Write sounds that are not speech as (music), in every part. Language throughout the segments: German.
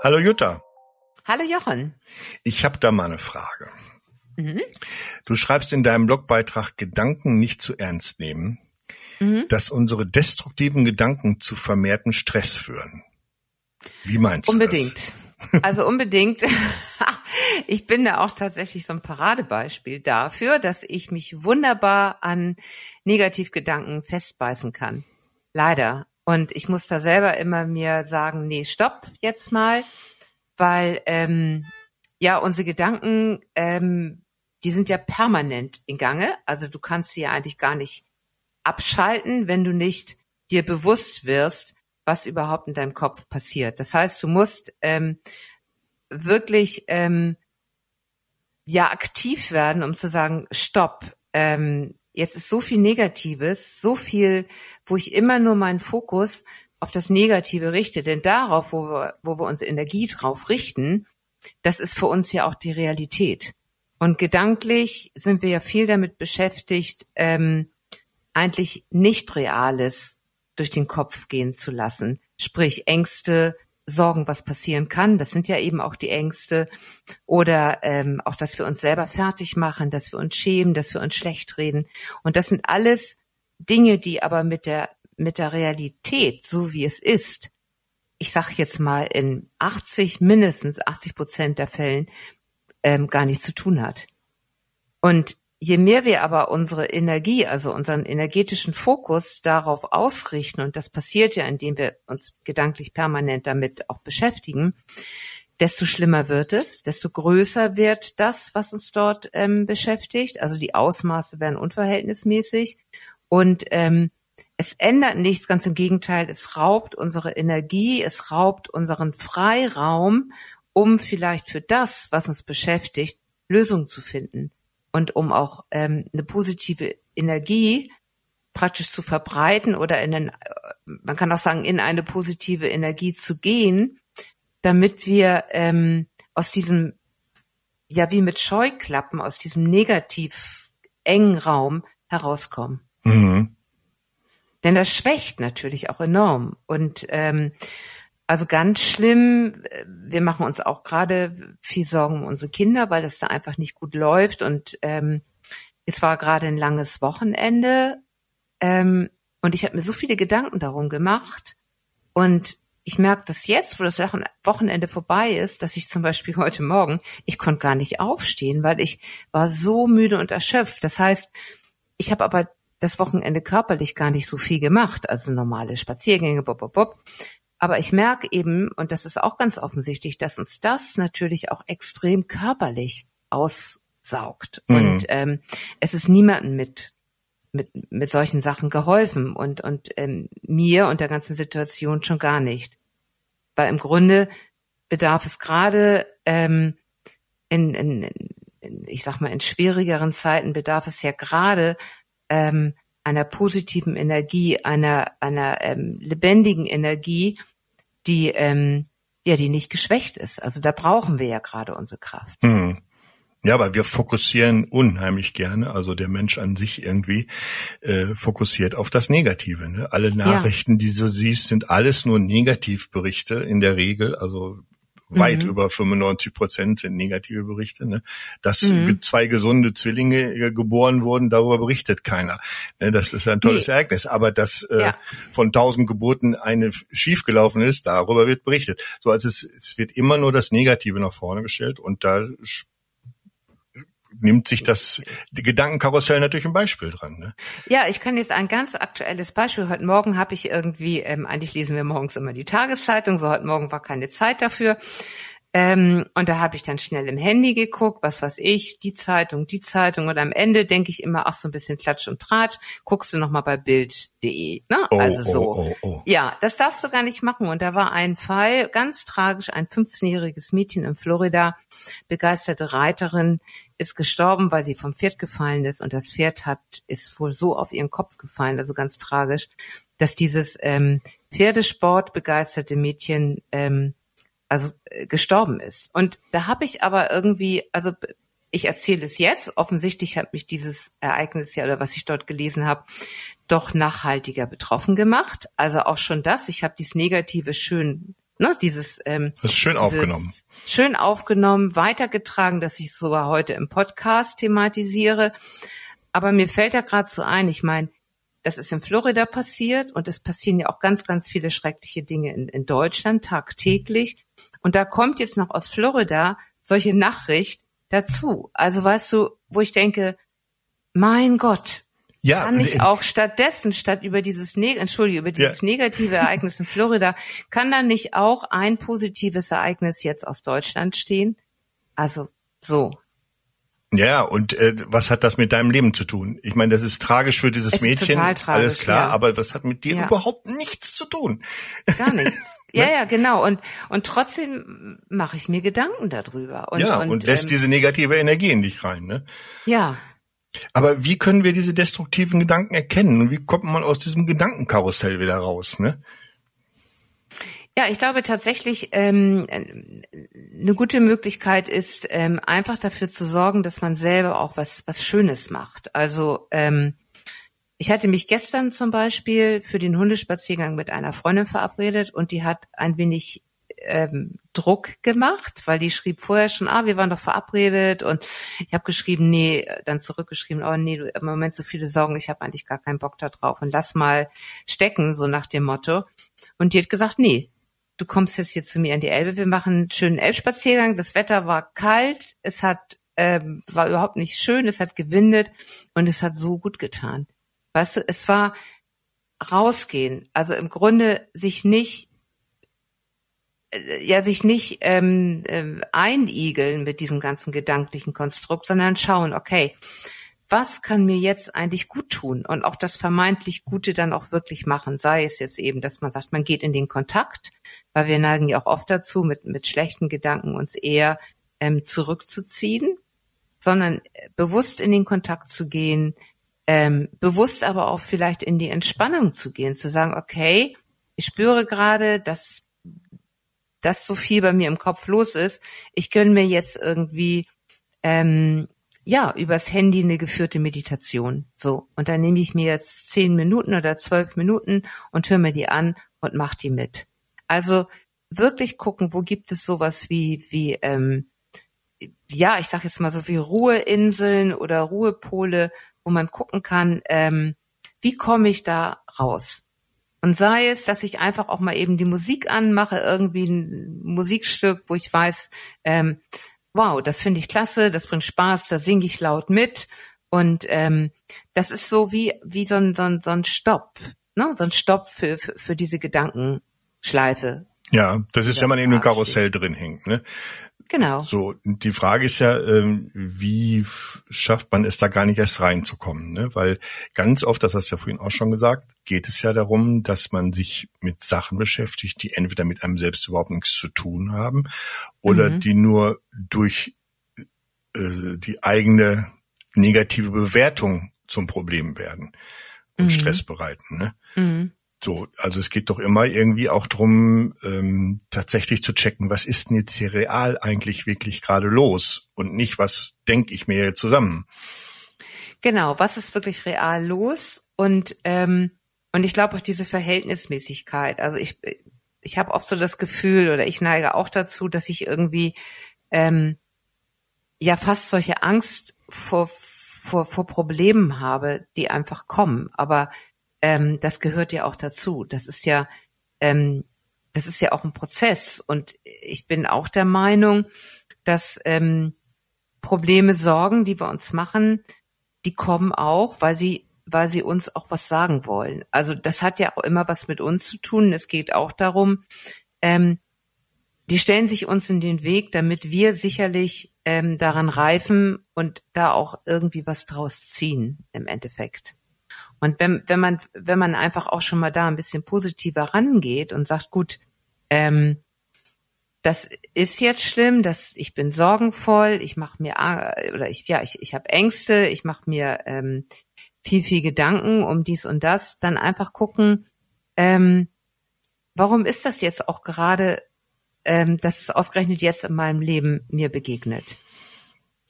Hallo Jutta. Hallo Jochen. Ich habe da mal eine Frage. Mhm. Du schreibst in deinem Blogbeitrag Gedanken nicht zu ernst nehmen, mhm. dass unsere destruktiven Gedanken zu vermehrten Stress führen. Wie meinst unbedingt. du das? Unbedingt. Also unbedingt. (laughs) ich bin da auch tatsächlich so ein Paradebeispiel dafür, dass ich mich wunderbar an Negativgedanken festbeißen kann. Leider. Und ich muss da selber immer mir sagen, nee, stopp jetzt mal, weil ähm, ja unsere Gedanken, ähm, die sind ja permanent in Gange. Also du kannst sie ja eigentlich gar nicht abschalten, wenn du nicht dir bewusst wirst, was überhaupt in deinem Kopf passiert. Das heißt, du musst ähm, wirklich ähm, ja aktiv werden, um zu sagen, stopp, ähm, jetzt ist so viel Negatives, so viel, wo ich immer nur meinen Fokus auf das Negative richte. Denn darauf, wo wir, wo wir unsere Energie drauf richten, das ist für uns ja auch die Realität. Und gedanklich sind wir ja viel damit beschäftigt, ähm, eigentlich nicht Reales durch den Kopf gehen zu lassen. Sprich Ängste, Sorgen, was passieren kann. Das sind ja eben auch die Ängste. Oder ähm, auch, dass wir uns selber fertig machen, dass wir uns schämen, dass wir uns schlecht reden. Und das sind alles Dinge, die aber mit der, mit der Realität, so wie es ist, ich sag jetzt mal in 80, mindestens 80 Prozent der Fällen ähm, gar nichts zu tun hat. Und Je mehr wir aber unsere Energie, also unseren energetischen Fokus darauf ausrichten, und das passiert ja, indem wir uns gedanklich permanent damit auch beschäftigen, desto schlimmer wird es, desto größer wird das, was uns dort ähm, beschäftigt. Also die Ausmaße werden unverhältnismäßig und ähm, es ändert nichts, ganz im Gegenteil, es raubt unsere Energie, es raubt unseren Freiraum, um vielleicht für das, was uns beschäftigt, Lösungen zu finden und um auch ähm, eine positive Energie praktisch zu verbreiten oder in einen, man kann auch sagen, in eine positive Energie zu gehen, damit wir ähm, aus diesem, ja wie mit Scheuklappen, aus diesem negativ engen Raum herauskommen. Mhm. Denn das schwächt natürlich auch enorm. Und ähm, also ganz schlimm. Wir machen uns auch gerade viel Sorgen um unsere Kinder, weil das da einfach nicht gut läuft. Und ähm, es war gerade ein langes Wochenende ähm, und ich habe mir so viele Gedanken darum gemacht. Und ich merke das jetzt, wo das Wochenende vorbei ist, dass ich zum Beispiel heute Morgen, ich konnte gar nicht aufstehen, weil ich war so müde und erschöpft. Das heißt, ich habe aber das Wochenende körperlich gar nicht so viel gemacht, also normale Spaziergänge, bob, bob, bob. Aber ich merke eben, und das ist auch ganz offensichtlich, dass uns das natürlich auch extrem körperlich aussaugt. Mhm. Und ähm, es ist niemandem mit mit, mit solchen Sachen geholfen und, und ähm, mir und der ganzen Situation schon gar nicht. Weil im Grunde bedarf es gerade ähm, in, in, in, ich sag mal, in schwierigeren Zeiten bedarf es ja gerade ähm, einer positiven Energie, einer, einer ähm, lebendigen Energie, die, ähm, ja, die nicht geschwächt ist. Also da brauchen wir ja gerade unsere Kraft. Mhm. Ja, aber wir fokussieren unheimlich gerne, also der Mensch an sich irgendwie äh, fokussiert auf das Negative. Ne? Alle Nachrichten, ja. die du siehst, sind alles nur Negativberichte in der Regel. Also weit mhm. über 95 Prozent sind negative Berichte. Ne? Dass mhm. zwei gesunde Zwillinge äh, geboren wurden, darüber berichtet keiner. Ne? Das ist ein tolles nee. Ereignis. Aber dass äh, ja. von tausend Geburten eine schiefgelaufen ist, darüber wird berichtet. So als es, es wird immer nur das Negative nach vorne gestellt und da nimmt sich das die Gedankenkarussell natürlich ein Beispiel dran. Ne? Ja, ich kann jetzt ein ganz aktuelles Beispiel. Heute Morgen habe ich irgendwie, ähm, eigentlich lesen wir morgens immer die Tageszeitung, so heute Morgen war keine Zeit dafür. Ähm, und da habe ich dann schnell im Handy geguckt, was weiß ich, die Zeitung, die Zeitung. Und am Ende denke ich immer, ach, so ein bisschen Klatsch und Tratsch, guckst du nochmal bei Bild.de. Ne? Oh, also so. Oh, oh, oh. Ja, das darfst du gar nicht machen. Und da war ein Fall, ganz tragisch, ein 15-jähriges Mädchen in Florida, begeisterte Reiterin, ist gestorben, weil sie vom Pferd gefallen ist. Und das Pferd hat, ist wohl so auf ihren Kopf gefallen, also ganz tragisch, dass dieses ähm, Pferdesport begeisterte Mädchen ähm, also äh, gestorben ist. Und da habe ich aber irgendwie, also ich erzähle es jetzt, offensichtlich hat mich dieses Ereignis ja oder was ich dort gelesen habe, doch nachhaltiger betroffen gemacht. Also auch schon das, ich habe dieses Negative schön ne, dieses ähm, das ist schön aufgenommen. Schön aufgenommen, weitergetragen, dass ich es sogar heute im Podcast thematisiere. Aber mir fällt da gerade so ein, ich meine, das ist in Florida passiert und es passieren ja auch ganz, ganz viele schreckliche Dinge in, in Deutschland tagtäglich. Und da kommt jetzt noch aus Florida solche Nachricht dazu. Also weißt du, wo ich denke, mein Gott, ja, kann ich auch stattdessen, statt über dieses, ne Entschuldige, über dieses ja. negative Ereignis in Florida, kann da nicht auch ein positives Ereignis jetzt aus Deutschland stehen? Also so. Ja, und äh, was hat das mit deinem Leben zu tun? Ich meine, das ist tragisch für dieses es Mädchen, tragisch, alles klar, ja. aber das hat mit dir ja. überhaupt nichts zu tun. Gar nichts. (laughs) ja, ja, genau. Und und trotzdem mache ich mir Gedanken darüber. Und, ja, und, und lässt ähm, diese negative Energie in dich rein, ne? Ja. Aber wie können wir diese destruktiven Gedanken erkennen und wie kommt man aus diesem Gedankenkarussell wieder raus, ne? Ja, ich glaube tatsächlich, ähm, eine gute Möglichkeit ist, ähm, einfach dafür zu sorgen, dass man selber auch was, was Schönes macht. Also ähm, ich hatte mich gestern zum Beispiel für den Hundespaziergang mit einer Freundin verabredet und die hat ein wenig ähm, Druck gemacht, weil die schrieb vorher schon, ah, wir waren doch verabredet und ich habe geschrieben, nee, dann zurückgeschrieben, oh nee, du im Moment so viele Sorgen, ich habe eigentlich gar keinen Bock da drauf und lass mal stecken, so nach dem Motto. Und die hat gesagt, nee, du kommst jetzt hier zu mir in die Elbe, wir machen einen schönen Elbspaziergang. Das Wetter war kalt, es hat ähm, war überhaupt nicht schön, es hat gewindet und es hat so gut getan. Weißt du, es war rausgehen, also im Grunde sich nicht ja sich nicht ähm, äh, einigeln mit diesem ganzen gedanklichen Konstrukt, sondern schauen, okay, was kann mir jetzt eigentlich gut tun und auch das vermeintlich Gute dann auch wirklich machen. Sei es jetzt eben, dass man sagt, man geht in den Kontakt, weil wir neigen ja auch oft dazu, mit, mit schlechten Gedanken uns eher ähm, zurückzuziehen, sondern äh, bewusst in den Kontakt zu gehen, ähm, bewusst aber auch vielleicht in die Entspannung zu gehen, zu sagen, okay, ich spüre gerade, dass dass so viel bei mir im Kopf los ist. Ich gönne mir jetzt irgendwie ähm, ja, übers Handy eine geführte Meditation. So. Und dann nehme ich mir jetzt zehn Minuten oder zwölf Minuten und höre mir die an und mach die mit. Also wirklich gucken, wo gibt es sowas wie, wie, ähm, ja, ich sag jetzt mal so wie Ruheinseln oder Ruhepole, wo man gucken kann, ähm, wie komme ich da raus? Und sei es, dass ich einfach auch mal eben die Musik anmache, irgendwie ein Musikstück, wo ich weiß, ähm, wow, das finde ich klasse, das bringt Spaß, da singe ich laut mit. Und ähm, das ist so wie, wie so ein, so ein, so ein Stopp, ne? so ein Stopp für, für, für diese Gedankenschleife. Ja, das ist, wenn man in einem Karussell drin hängt. Ne? Genau. So, die Frage ist ja, ähm, wie schafft man es da gar nicht erst reinzukommen? Ne? Weil ganz oft, das hast du ja vorhin auch schon gesagt, geht es ja darum, dass man sich mit Sachen beschäftigt, die entweder mit einem selbst überhaupt nichts zu tun haben oder mhm. die nur durch äh, die eigene negative Bewertung zum Problem werden und mhm. Stress bereiten. Ne? Mhm. So, also es geht doch immer irgendwie auch drum, ähm, tatsächlich zu checken, was ist denn jetzt hier real eigentlich wirklich gerade los und nicht, was denke ich mir zusammen. Genau, was ist wirklich real los und ähm, und ich glaube auch diese Verhältnismäßigkeit. Also ich ich habe oft so das Gefühl oder ich neige auch dazu, dass ich irgendwie ähm, ja fast solche Angst vor vor vor Problemen habe, die einfach kommen. Aber ähm, das gehört ja auch dazu. Das ist ja, ähm, das ist ja auch ein Prozess. Und ich bin auch der Meinung, dass ähm, Probleme, Sorgen, die wir uns machen, die kommen auch, weil sie weil sie uns auch was sagen wollen. Also das hat ja auch immer was mit uns zu tun. Es geht auch darum, ähm, die stellen sich uns in den Weg, damit wir sicherlich ähm, daran reifen und da auch irgendwie was draus ziehen im Endeffekt. Und wenn, wenn man, wenn man einfach auch schon mal da ein bisschen positiver rangeht und sagt, gut, ähm, das ist jetzt schlimm, dass ich bin sorgenvoll, ich mache mir oder ich ja ich ich habe Ängste, ich mache mir ähm, viel viel Gedanken um dies und das, dann einfach gucken, ähm, warum ist das jetzt auch gerade, ähm, dass es ausgerechnet jetzt in meinem Leben mir begegnet?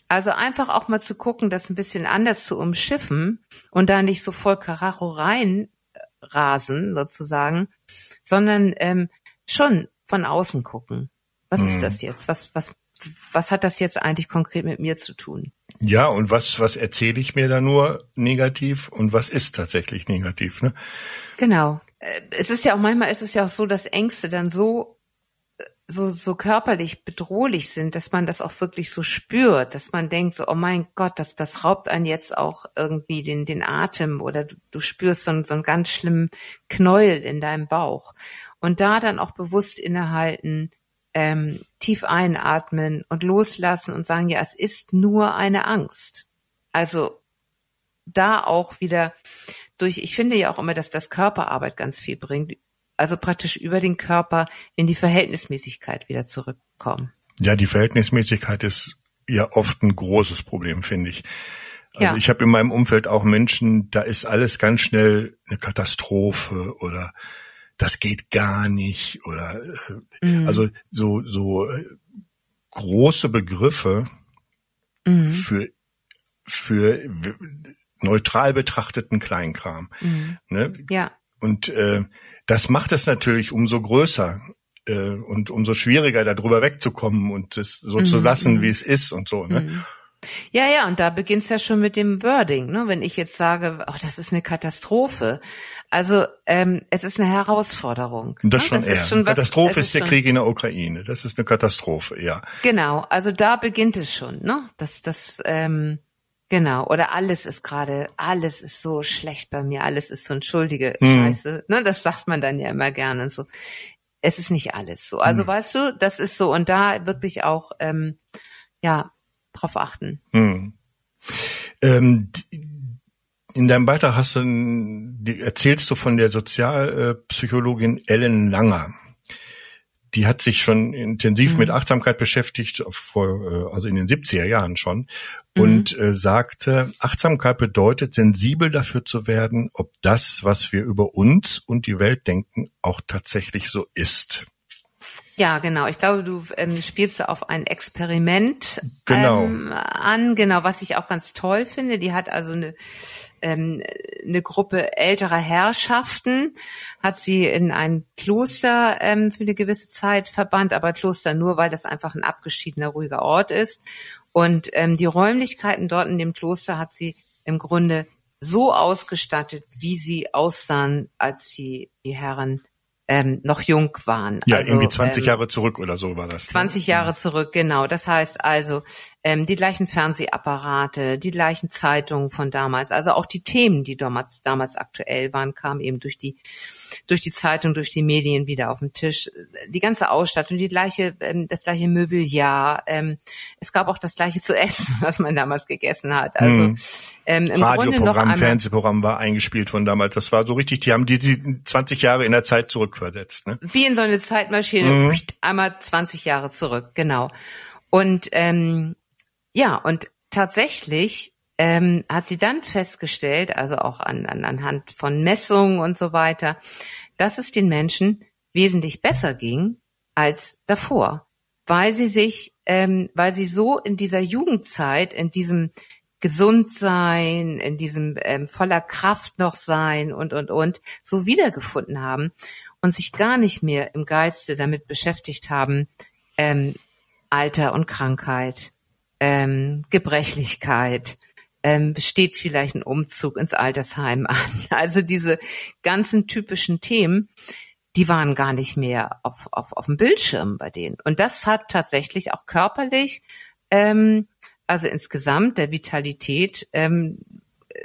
Also einfach auch mal zu gucken, das ein bisschen anders zu umschiffen und da nicht so voll Karacho rein äh, rasen sozusagen, sondern ähm, schon von außen gucken. Was mhm. ist das jetzt? Was, was, was hat das jetzt eigentlich konkret mit mir zu tun? Ja, und was, was erzähle ich mir da nur negativ und was ist tatsächlich negativ, ne? Genau. Äh, es ist ja auch manchmal ist es ja auch so, dass Ängste dann so so so körperlich bedrohlich sind, dass man das auch wirklich so spürt, dass man denkt so, oh mein Gott, das das raubt einen jetzt auch irgendwie den den Atem oder du, du spürst so, so einen ganz schlimmen Knäuel in deinem Bauch und da dann auch bewusst innehalten, ähm, tief einatmen und loslassen und sagen, ja, es ist nur eine Angst. Also da auch wieder durch, ich finde ja auch immer, dass das Körperarbeit ganz viel bringt, also praktisch über den Körper in die Verhältnismäßigkeit wieder zurückkommen. Ja, die Verhältnismäßigkeit ist ja oft ein großes Problem, finde ich. Also ja. ich habe in meinem Umfeld auch Menschen, da ist alles ganz schnell eine Katastrophe oder das geht gar nicht oder äh, mhm. also so so äh, große Begriffe mhm. für für neutral betrachteten Kleinkram. Mhm. Ne? Ja. Und äh, das macht es natürlich umso größer äh, und umso schwieriger, darüber wegzukommen und es so zu mhm. lassen, mhm. wie es ist und so. Ne? Mhm. Ja, ja, und da beginnt's ja schon mit dem Wording, ne? Wenn ich jetzt sage, oh, das ist eine Katastrophe. Also ähm, es ist eine Herausforderung. Das, ne? schon das eher. Ist schon was, Katastrophe ist, ist der Krieg in der Ukraine. Das ist eine Katastrophe, ja. Genau, also da beginnt es schon, ne? Das, das, ähm, genau. Oder alles ist gerade, alles ist so schlecht bei mir, alles ist so entschuldige hm. Scheiße. Ne? Das sagt man dann ja immer gerne und so. Es ist nicht alles so. Also hm. weißt du, das ist so und da wirklich auch ähm, ja drauf achten. Hm. Ähm, in deinem Beitrag hast du, erzählst du von der Sozialpsychologin Ellen Langer. Die hat sich schon intensiv mhm. mit Achtsamkeit beschäftigt, vor, äh, also in den 70er Jahren schon, mhm. und äh, sagte, Achtsamkeit bedeutet, sensibel dafür zu werden, ob das, was wir über uns und die Welt denken, auch tatsächlich so ist. Ja, genau. Ich glaube, du ähm, spielst auf ein Experiment genau. ähm, an, genau, was ich auch ganz toll finde. Die hat also eine ähm, eine Gruppe älterer Herrschaften, hat sie in ein Kloster ähm, für eine gewisse Zeit verbannt, aber Kloster nur, weil das einfach ein abgeschiedener, ruhiger Ort ist. Und ähm, die Räumlichkeiten dort in dem Kloster hat sie im Grunde so ausgestattet, wie sie aussahen, als die, die Herren ähm, noch jung waren. Ja, also, irgendwie 20 ähm, Jahre zurück oder so war das. 20 ne? Jahre zurück, genau. Das heißt also, ähm, die gleichen Fernsehapparate, die gleichen Zeitungen von damals, also auch die Themen, die damals, damals aktuell waren, kamen eben durch die, durch die Zeitung, durch die Medien wieder auf den Tisch. Die ganze Ausstattung, die gleiche, ähm, das gleiche Möbeljahr. Ähm, es gab auch das gleiche zu essen, (laughs) was man damals gegessen hat. Also hm. ähm, im Radioprogramm, Fernsehprogramm war eingespielt von damals. Das war so richtig, die haben die, die 20 Jahre in der Zeit zurückversetzt. Ne? Wie in so eine Zeitmaschine, mhm. einmal 20 Jahre zurück, genau. Und ähm, ja, und tatsächlich ähm, hat sie dann festgestellt, also auch an, an, anhand von Messungen und so weiter, dass es den Menschen wesentlich besser ging als davor, weil sie sich, ähm, weil sie so in dieser Jugendzeit, in diesem Gesundsein, in diesem ähm, voller Kraft noch sein und und und so wiedergefunden haben und sich gar nicht mehr im Geiste damit beschäftigt haben, ähm, Alter und Krankheit, ähm, Gebrechlichkeit, ähm, besteht vielleicht ein Umzug ins Altersheim an. (laughs) Also diese ganzen typischen Themen, die waren gar nicht mehr auf, auf, auf dem Bildschirm bei denen. Und das hat tatsächlich auch körperlich, ähm, also insgesamt der Vitalität ähm,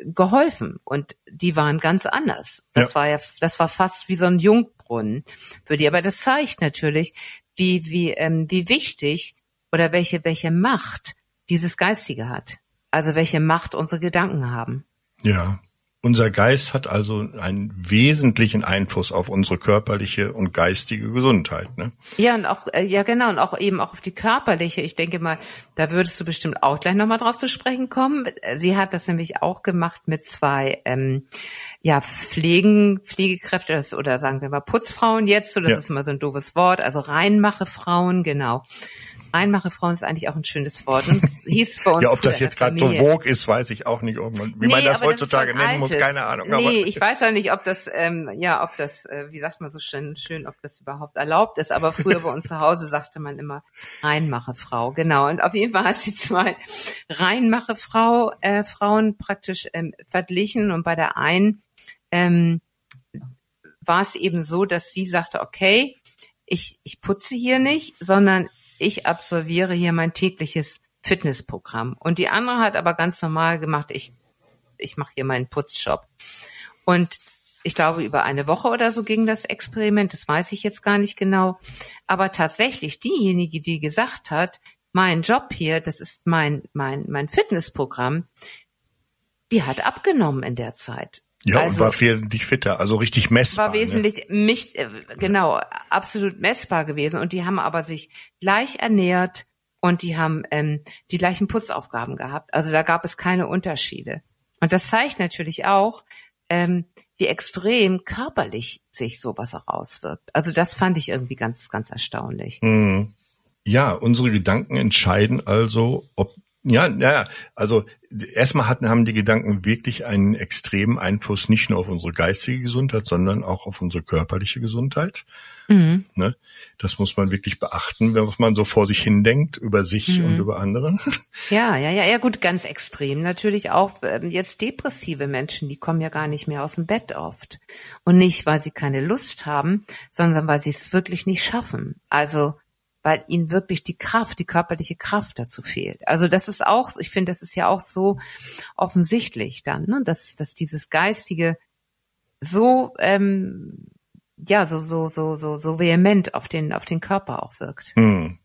geholfen. Und die waren ganz anders. Das ja. war ja, das war fast wie so ein Jungbrunnen für die. Aber das zeigt natürlich, wie, wie, ähm, wie wichtig oder welche, welche Macht dieses Geistige hat. Also welche Macht unsere Gedanken haben. Ja. Unser Geist hat also einen wesentlichen Einfluss auf unsere körperliche und geistige Gesundheit, ne? Ja, und auch, äh, ja genau, und auch eben auch auf die körperliche. Ich denke mal, da würdest du bestimmt auch gleich nochmal drauf zu sprechen kommen. Sie hat das nämlich auch gemacht mit zwei, ähm, ja, Pflegen, Pflegekräfte oder sagen wir mal Putzfrauen jetzt, so das ja. ist immer so ein doofes Wort, also Reinmache Frauen, genau Einmachefrauen ist eigentlich auch ein schönes Wort. Und es hieß bei uns ja, ob das jetzt gerade so vogue ist, weiß ich auch nicht. Wie nee, man das heutzutage das nennen muss, keine Ahnung. Nee, aber ich weiß auch nicht, ob das, ähm, ja, ob das, äh, wie sagt man so schön, schön, ob das überhaupt erlaubt ist. Aber früher bei uns zu Hause sagte man immer Reinmachefrau. Genau. Und auf jeden Fall hat sie zwei Reinmachefrau, äh, Frauen praktisch ähm, verglichen. Und bei der einen ähm, war es eben so, dass sie sagte, okay, ich, ich putze hier nicht, sondern ich absolviere hier mein tägliches Fitnessprogramm. Und die andere hat aber ganz normal gemacht, ich, ich mache hier meinen Putzjob. Und ich glaube, über eine Woche oder so ging das Experiment, das weiß ich jetzt gar nicht genau. Aber tatsächlich diejenige, die gesagt hat, mein Job hier, das ist mein, mein, mein Fitnessprogramm, die hat abgenommen in der Zeit. Ja, also, und war wesentlich fitter, also richtig messbar. War ne? wesentlich, ne? mich, äh, genau, absolut messbar gewesen. Und die haben aber sich gleich ernährt und die haben ähm, die gleichen Putzaufgaben gehabt. Also da gab es keine Unterschiede. Und das zeigt natürlich auch, ähm, wie extrem körperlich sich sowas auch auswirkt. Also das fand ich irgendwie ganz, ganz erstaunlich. Mhm. Ja, unsere Gedanken entscheiden also, ob ja, ja, also erstmal hatten, haben die Gedanken wirklich einen extremen Einfluss nicht nur auf unsere geistige Gesundheit, sondern auch auf unsere körperliche Gesundheit. Mhm. Ne? Das muss man wirklich beachten, wenn man so vor sich hindenkt, über sich mhm. und über andere. (laughs) Ja, ja, ja, ja, gut, ganz extrem natürlich auch ähm, jetzt depressive Menschen, die kommen ja gar nicht mehr aus dem Bett oft. Und nicht, weil sie keine Lust haben, sondern weil sie es wirklich nicht schaffen. Also weil ihnen wirklich die Kraft, die körperliche Kraft dazu fehlt. Also das ist auch, ich finde, das ist ja auch so offensichtlich dann, ne? dass, dass dieses Geistige so ähm, ja so so so so so vehement auf den auf den Körper auch wirkt. Hm.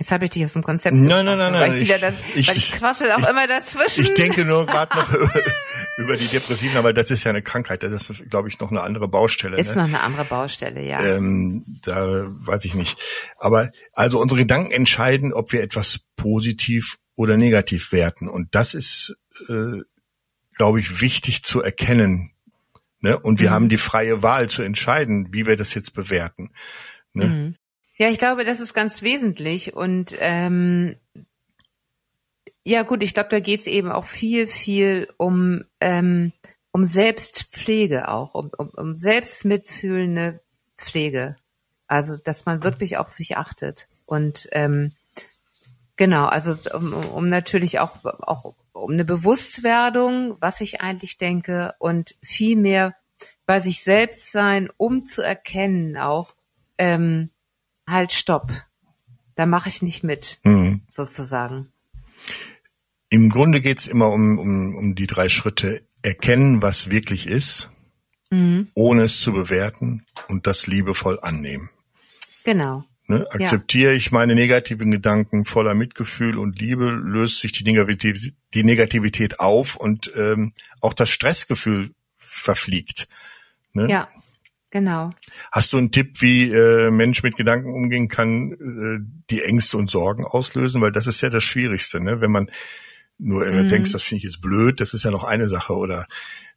Jetzt habe ich dich aus dem Konzept. Nein, nein, nein, nein. Weil ich, das, ich, weil ich quassel auch ich, immer dazwischen. Ich denke nur gerade noch (laughs) über, über, die Depressiven, aber das ist ja eine Krankheit. Das ist, glaube ich, noch eine andere Baustelle. Ist ne? noch eine andere Baustelle, ja. Ähm, da weiß ich nicht. Aber also unsere Gedanken entscheiden, ob wir etwas positiv oder negativ werten. Und das ist, äh, glaube ich, wichtig zu erkennen. Ne? Und wir mhm. haben die freie Wahl zu entscheiden, wie wir das jetzt bewerten. Ne? Mhm. Ja, ich glaube, das ist ganz wesentlich und ähm, ja gut, ich glaube, da geht's eben auch viel, viel um ähm, um Selbstpflege auch, um, um, um selbstmitfühlende Pflege. Also, dass man wirklich auf sich achtet und ähm, genau, also um, um natürlich auch auch um eine Bewusstwerdung, was ich eigentlich denke und viel mehr bei sich selbst sein, um zu erkennen auch, ähm, halt stopp. Da mache ich nicht mit, mhm. sozusagen. Im Grunde geht's immer um, um, um die drei Schritte. Erkennen, was wirklich ist, mhm. ohne es zu bewerten und das liebevoll annehmen. Genau. Ne? Akzeptiere ja. ich meine negativen Gedanken voller Mitgefühl und Liebe, löst sich die Negativität, die Negativität auf und ähm, auch das Stressgefühl verfliegt. Ne? Ja. Genau. Hast du einen Tipp, wie äh, Mensch mit Gedanken umgehen kann, äh, die Ängste und Sorgen auslösen? Weil das ist ja das Schwierigste, ne? Wenn man nur immer mhm. denkt, das finde ich jetzt blöd, das ist ja noch eine Sache oder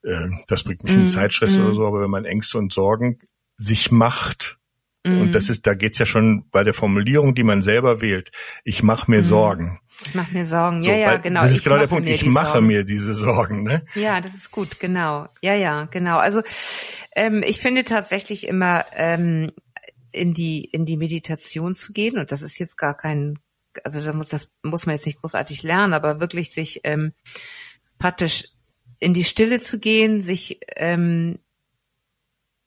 äh, das bringt mich mhm. in Zeitstress mhm. oder so, aber wenn man Ängste und Sorgen sich macht, und das mhm. ist, da geht's ja schon bei der Formulierung, die man selber wählt, ich mache mir mhm. Sorgen. Ich mache mir Sorgen, so, ja, ja, genau. Das ist ich genau der Punkt, ich mache Sorgen. mir diese Sorgen, ne? Ja, das ist gut, genau. Ja, ja, genau. Also ähm, ich finde tatsächlich immer ähm, in die in die Meditation zu gehen und das ist jetzt gar kein, also da muss das muss man jetzt nicht großartig lernen, aber wirklich sich ähm, praktisch in die Stille zu gehen, sich ähm,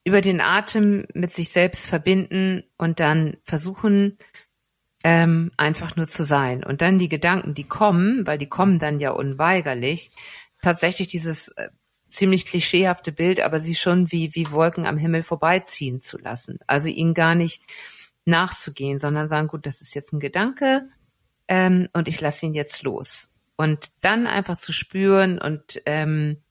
über den Atem mit sich selbst verbinden und dann versuchen, ähm, einfach nur zu sein. Und dann die Gedanken, die kommen, weil die kommen dann ja unweigerlich, tatsächlich dieses äh, ziemlich klischeehafte Bild, aber sie schon wie, wie Wolken am Himmel vorbeiziehen zu lassen. Also ihnen gar nicht nachzugehen, sondern sagen, gut, das ist jetzt ein Gedanke ähm, und ich lasse ihn jetzt los. Und dann einfach zu spüren und ähm,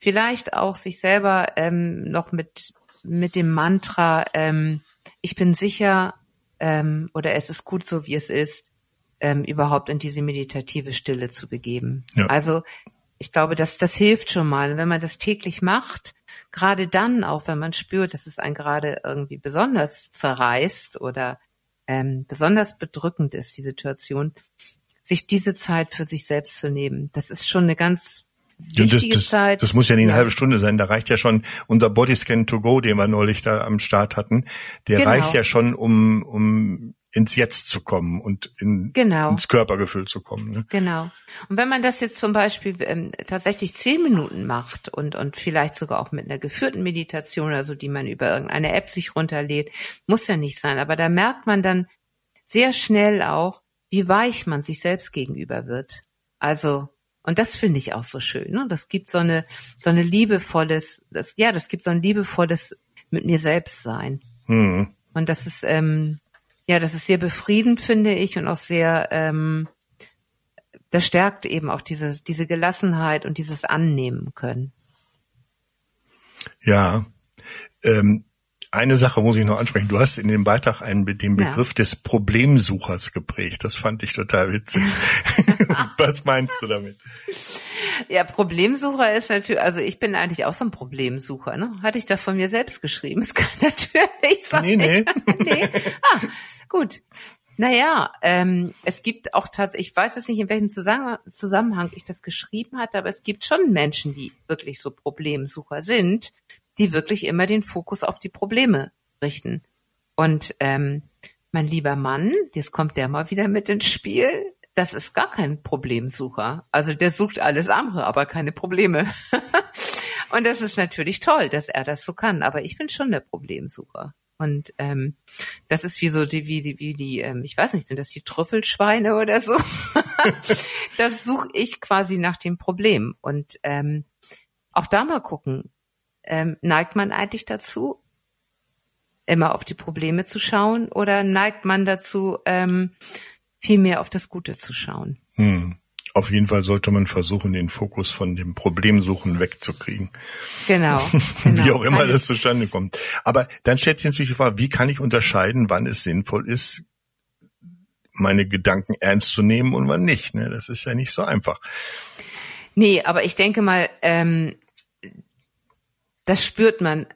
vielleicht auch sich selber ähm, noch mit, mit dem Mantra, ähm, ich bin sicher ähm, oder es ist gut so, wie es ist, ähm, überhaupt in diese meditative Stille zu begeben. Ja. Also ich glaube, dass das hilft schon mal. wenn man das täglich macht, gerade dann auch, wenn man spürt, dass es einen gerade irgendwie besonders zerreißt oder ähm, besonders bedrückend ist, die Situation, sich diese Zeit für sich selbst zu nehmen. Das ist schon eine ganz wichtige das, das, Zeit. Das muss ja nicht eine halbe Stunde sein. Da reicht ja schon unser Bodyscan to go, den wir neulich da am Start hatten. Der genau. reicht ja schon, um, um ins Jetzt zu kommen und in, genau. ins Körpergefühl zu kommen. Ne? Genau. Und wenn man das jetzt zum Beispiel ähm, tatsächlich zehn Minuten macht und, und vielleicht sogar auch mit einer geführten Meditation, also die man über irgendeine App sich runterlädt, muss ja nicht sein, aber da merkt man dann sehr schnell auch, wie weich man sich selbst gegenüber wird. Also, und das finde ich auch so schön. Ne? Das gibt so eine, so eine liebevolles, das, ja, das gibt so ein liebevolles mit mir selbst sein. Hm. Und das ist, ähm, ja, das ist sehr befriedend, finde ich, und auch sehr, ähm, das stärkt eben auch diese, diese Gelassenheit und dieses Annehmen können. Ja, ähm, eine Sache muss ich noch ansprechen. Du hast in dem Beitrag einen, den Begriff ja. des Problemsuchers geprägt. Das fand ich total witzig. (laughs) Was meinst du damit? Ja, Problemsucher ist natürlich, also ich bin eigentlich auch so ein Problemsucher, ne? Hatte ich da von mir selbst geschrieben. Es kann (laughs) natürlich sein. Nee, nee. (laughs) nee. Ah, gut. Naja, ähm, es gibt auch tatsächlich, ich weiß es nicht, in welchem Zusammenhang ich das geschrieben hatte, aber es gibt schon Menschen, die wirklich so Problemsucher sind die wirklich immer den Fokus auf die Probleme richten. Und ähm, mein lieber Mann, jetzt kommt der mal wieder mit ins Spiel, das ist gar kein Problemsucher. Also der sucht alles andere, aber keine Probleme. (laughs) und das ist natürlich toll, dass er das so kann. Aber ich bin schon der Problemsucher. Und ähm, das ist wie so die, wie die, wie die, ähm, ich weiß nicht, sind das die Trüffelschweine oder so? (laughs) das suche ich quasi nach dem Problem. Und ähm, auch da mal gucken, ähm, neigt man eigentlich dazu, immer auf die Probleme zu schauen oder neigt man dazu, ähm, viel mehr auf das Gute zu schauen? Hm. Auf jeden Fall sollte man versuchen, den Fokus von dem Problemsuchen wegzukriegen. Genau. (laughs) genau. wie auch immer das zustande kommt. Aber dann stellt sich natürlich die Frage, wie kann ich unterscheiden, wann es sinnvoll ist, meine Gedanken ernst zu nehmen und wann nicht. Ne? Das ist ja nicht so einfach. Nee, aber ich denke mal, ähm, das spürt man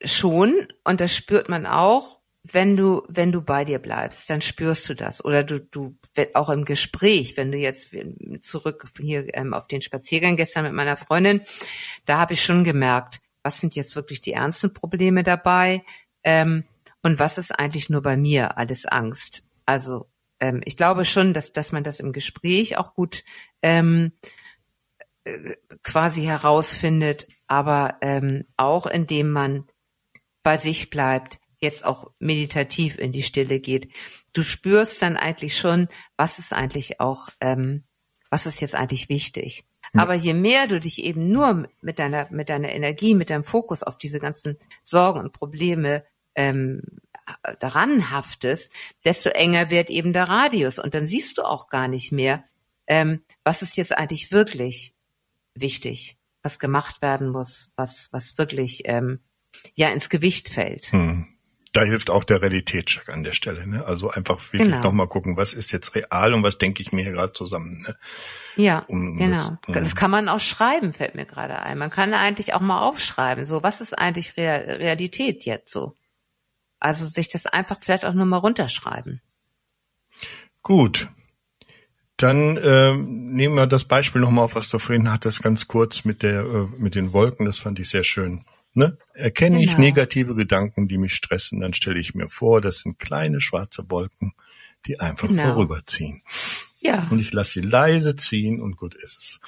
schon und das spürt man auch, wenn du, wenn du bei dir bleibst, dann spürst du das. Oder du, du, auch im Gespräch, wenn du jetzt zurück hier ähm, auf den Spaziergang gestern mit meiner Freundin, da habe ich schon gemerkt, was sind jetzt wirklich die ernsten Probleme dabei ähm, und was ist eigentlich nur bei mir alles Angst. Also ähm, ich glaube schon, dass, dass man das im Gespräch auch gut ähm, äh, quasi herausfindet, aber ähm, auch indem man bei sich bleibt, jetzt auch meditativ in die Stille geht. Du spürst dann eigentlich schon, was ist eigentlich auch, ähm, was ist jetzt eigentlich wichtig. Ja. Aber je mehr du dich eben nur mit deiner, mit deiner Energie, mit deinem Fokus auf diese ganzen Sorgen und Probleme ähm, daran haftest, desto enger wird eben der Radius. Und dann siehst du auch gar nicht mehr, ähm, was ist jetzt eigentlich wirklich wichtig was gemacht werden muss, was, was wirklich ähm, ja ins Gewicht fällt. Hm. Da hilft auch der Realitätscheck an der Stelle. Ne? Also einfach wirklich genau. nochmal gucken, was ist jetzt real und was denke ich mir hier gerade zusammen. Ne? Ja, um genau. Das, das, kann man auch schreiben, fällt mir gerade ein. Man kann eigentlich auch mal aufschreiben, so was ist eigentlich Real Realität jetzt so. Also sich das einfach vielleicht auch nur mal runterschreiben. Gut, dann äh, nehmen wir das Beispiel nochmal auf, was du vorhin hattest, ganz kurz mit der äh, mit den Wolken. Das fand ich sehr schön. Ne? Erkenne genau. ich negative Gedanken, die mich stressen, dann stelle ich mir vor, das sind kleine schwarze Wolken, die einfach genau. vorüberziehen. Ja. Und ich lasse sie leise ziehen und gut ist es.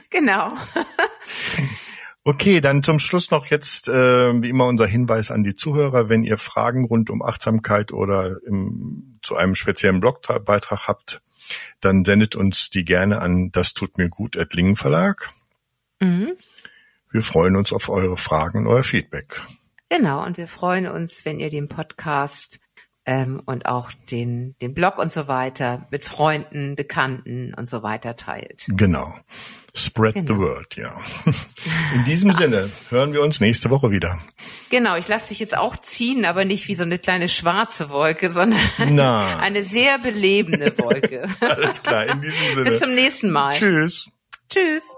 (laughs) genau. (laughs) Okay, dann zum Schluss noch jetzt äh, wie immer unser Hinweis an die Zuhörer, wenn ihr Fragen rund um Achtsamkeit oder im, zu einem speziellen Blogbeitrag habt, dann sendet uns die gerne an das tut mir gut at Lingen Verlag. Mhm. Wir freuen uns auf eure Fragen und euer Feedback. Genau, und wir freuen uns, wenn ihr den Podcast ähm, und auch den, den Blog und so weiter mit Freunden, Bekannten und so weiter teilt. Genau. Spread genau. the word, ja. (laughs) In diesem Sinne hören wir uns nächste Woche wieder. Genau, ich lasse dich jetzt auch ziehen, aber nicht wie so eine kleine schwarze Wolke, sondern (laughs) Na. eine sehr belebende Wolke. (laughs) Alles klar, in diesem Sinne. Bis zum nächsten Mal. Tschüss. Tschüss.